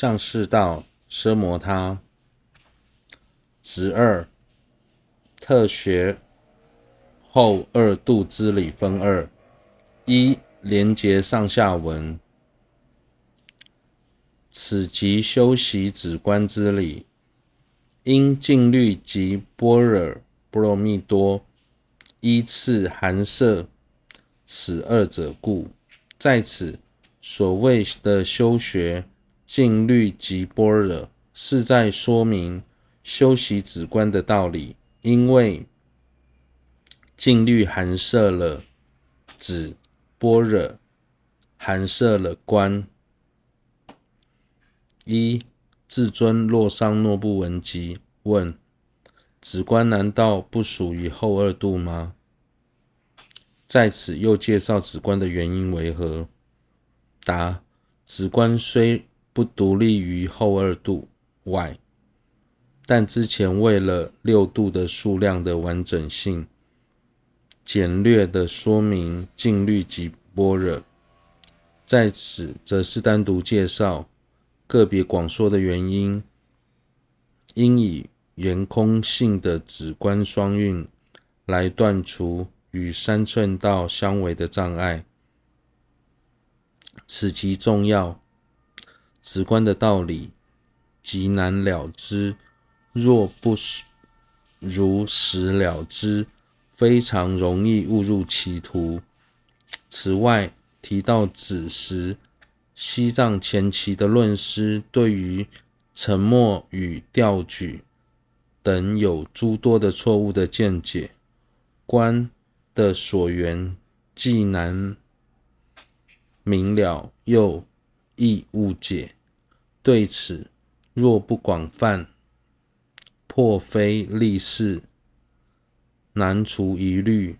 上士道奢摩他。执二，特学后二度之理分二：一、连结上下文，此即修习止观之理，因静虑及般若波罗蜜多。依次含摄此二者故，在此所谓的修学静虑及般若，是在说明。修习止观的道理，因为静虑含摄了止，般若含摄了观。一至尊洛桑诺布文集问：止观难道不属于后二度吗？在此又介绍止观的原因为何？答：止观虽不独立于后二度外。但之前为了六度的数量的完整性，简略的说明静虑及般若，在此则是单独介绍个别广说的原因，应以圆空性的止观双运来断除与三寸道相违的障碍，此其重要。直观的道理极难了知。若不如实了知，非常容易误入歧途。此外，提到子时，西藏前期的论师对于沉默与调举等有诸多的错误的见解。观的所缘既难明了，又易误解。对此，若不广泛，破非立事，难除疑虑。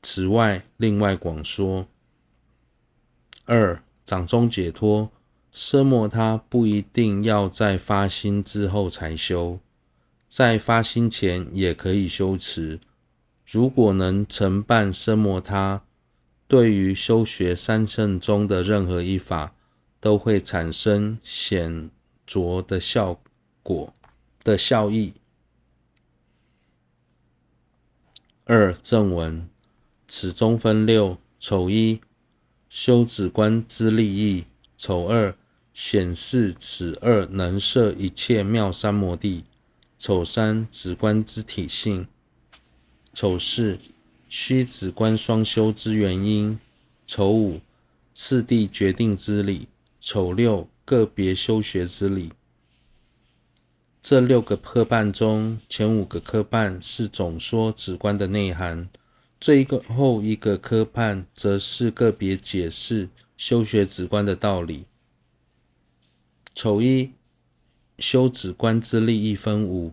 此外，另外广说。二、掌中解脱，奢摩他不一定要在发心之后才修，在发心前也可以修持。如果能承办奢摩他，对于修学三乘中的任何一法，都会产生显著的效果的效益。二正文，此中分六：丑一，修止观之利益；丑二，显示此二能摄一切妙三摩地；丑三，止观之体性；丑四，须止观双修之原因；丑五，次第决定之理；丑六，个别修学之理。这六个科办中，前五个科办是总说止观的内涵，最后一个科办则是个别解释修学止观的道理。丑一，修止观之利益分五：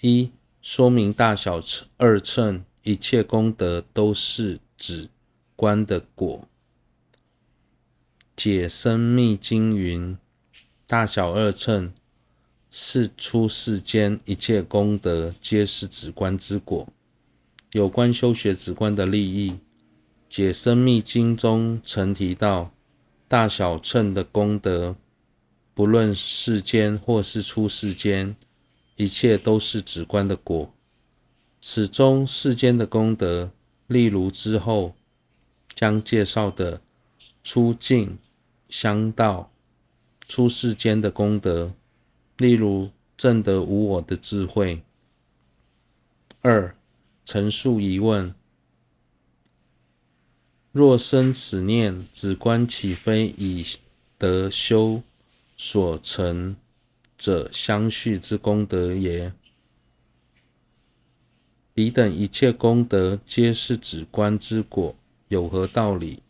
一、说明大小二乘一切功德都是止观的果。解生密经云：大小二乘。是出世间一切功德，皆是止观之果。有关修学止观的利益，《解生密经》中曾提到，大小乘的功德，不论世间或是出世间，一切都是止观的果。此中世间的功德，例如之后将介绍的出境香道，出世间的功德。例如证得无我的智慧。二、陈述疑问：若生此念，止观岂非以得修所成者相续之功德也？彼等一切功德皆是止观之果，有何道理？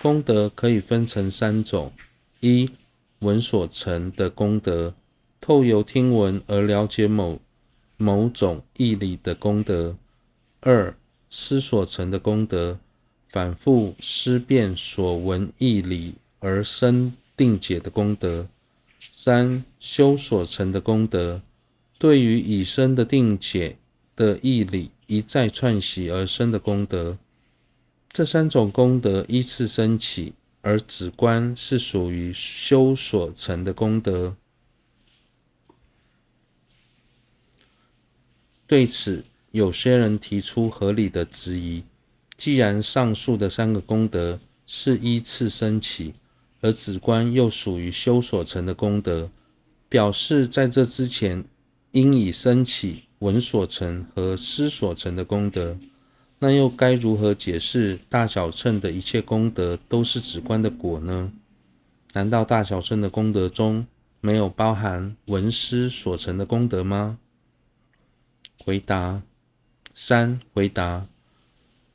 功德可以分成三种：一、闻所成的功德，透由听闻而了解某某种义理的功德；二、思所成的功德，反复思辨所闻义理而生定解的功德；三、修所成的功德，对于已生的定解的义理一再串习而生的功德。这三种功德依次升起，而止观是属于修所成的功德。对此，有些人提出合理的质疑：既然上述的三个功德是依次升起，而止观又属于修所成的功德，表示在这之前应已升起闻所成和思所成的功德，那又该如何解释大小乘的一切功德都是止观的果呢？难道大小乘的功德中没有包含闻思所成的功德吗？回答三，回答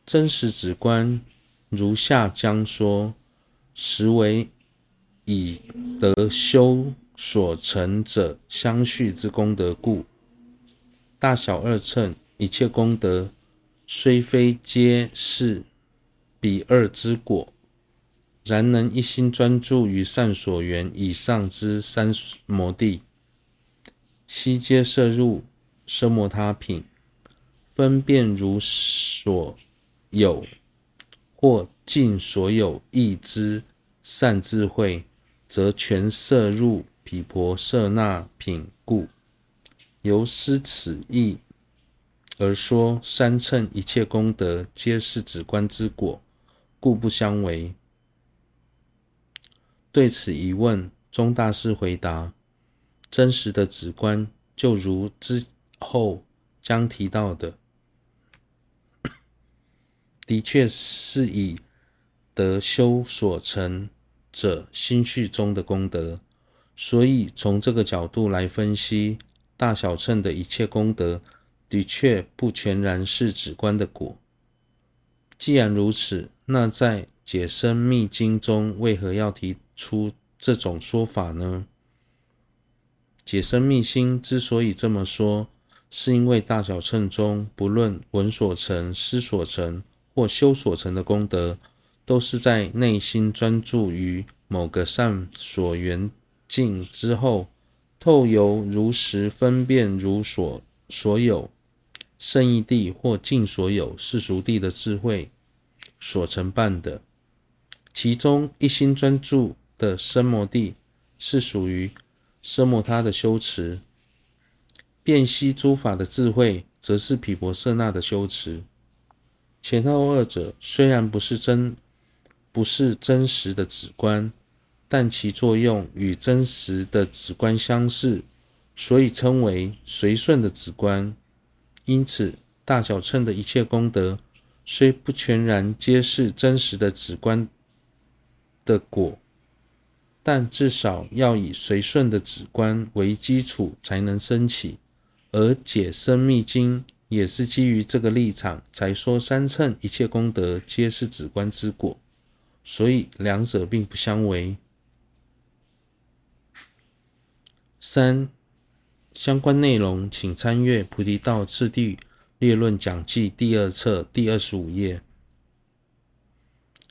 真实止观，如下将说，实为以得修所成者相续之功德故。大小二乘一切功德，虽非皆是彼二之果，然能一心专注于善所缘以上之三摩地，悉皆摄入。奢摩他品，分辨如所有或尽所有义之善智慧，则全摄入毗婆舍那品故。由思此义而说，三乘一切功德皆是止观之果，故不相违。对此疑问，宗大师回答：真实的止观，就如之。后将提到的，的确是以得修所成者心续中的功德，所以从这个角度来分析，大小乘的一切功德，的确不全然是指观的果。既然如此，那在解生密经中为何要提出这种说法呢？解生密心之所以这么说。是因为大小乘中，不论闻所成、思所成或修所成的功德，都是在内心专注于某个善所缘境之后，透由如实分辨如所所有胜义地或尽所有世俗地的智慧所承办的。其中一心专注的奢摩地是属于奢摩他的修持。辨析诸法的智慧，则是毗婆舍那的修持。前后二者虽然不是真，不是真实的止观，但其作用与真实的止观相似，所以称为随顺的止观。因此，大小乘的一切功德，虽不全然皆是真实的止观的果，但至少要以随顺的止观为基础，才能升起。而解深密经也是基于这个立场，才说三乘一切功德皆是止观之果，所以两者并不相违。三、相关内容请参阅《菩提道次第略论讲记》第二册第二十五页。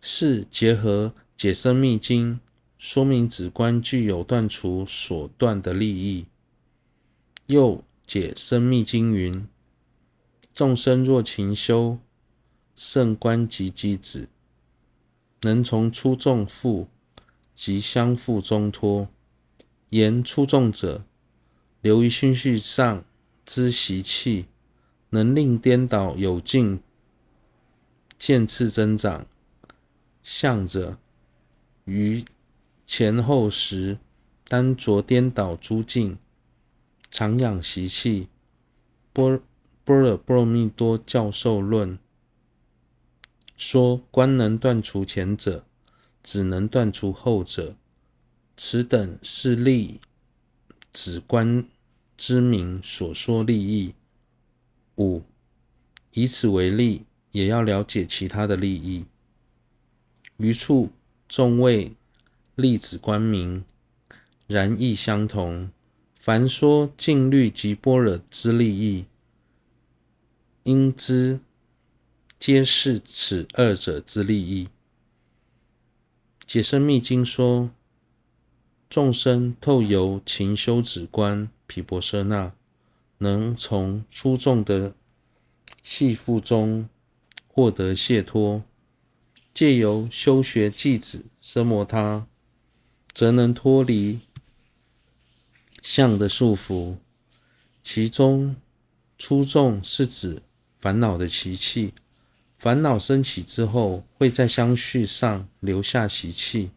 四、结合解深密经，说明止观具有断除所断的利益。又解深密经云：众生若勤修胜观及机止，能从初众覆及相覆中脱。言初众者，流于心续上之习气，能令颠倒有境渐次增长。向者，于前后时单着颠倒诸境。常养习气，波波尔波罗蜜多教授论说：观能断除前者，只能断除后者。此等是立止观之名所说利益。五，以此为例，也要了解其他的利益。余处众位利子观名，然亦相同。凡说静虑及般若之利益，应知皆是此二者之利益。解深密经说，众生透由勤修止观毗婆舍那，能从出众的系缚中获得解脱；借由修学偈止奢摩他，则能脱离相的束缚。其中出众是指烦恼的习气，烦恼升起之后，会在相续上留下习气，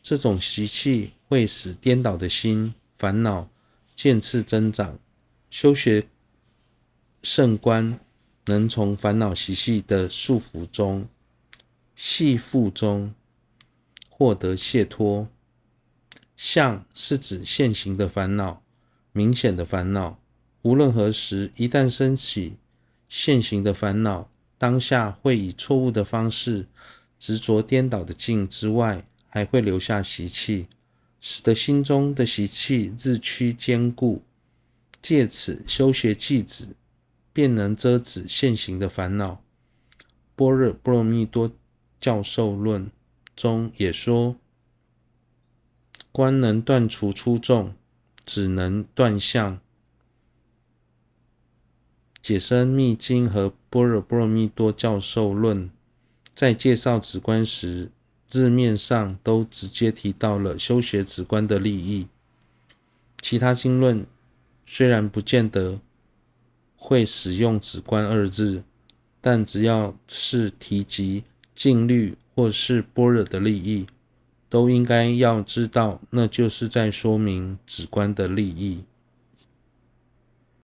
这种习气会使颠倒的心烦恼渐次增长。修学圣观，能从烦恼习气的束缚中、系缚中获得解脱。相是指现行的烦恼，明显的烦恼。无论何时，一旦升起现行的烦恼，当下会以错误的方式执着颠倒的境之外，还会留下习气，使得心中的习气日趋坚固。借此修学偈子，便能遮止现行的烦恼。《般若波罗蜜多教授论》中也说：“观能断除粗重，只能断相。”《解深密经》和《般若波罗蜜多教授论》在介绍止观时，字面上都直接提到了修学止观的利益。其他经论虽然不见得会使用“止观”二字，但只要是提及禁律或是般若的利益，都应该要知道，那就是在说明止观的利益。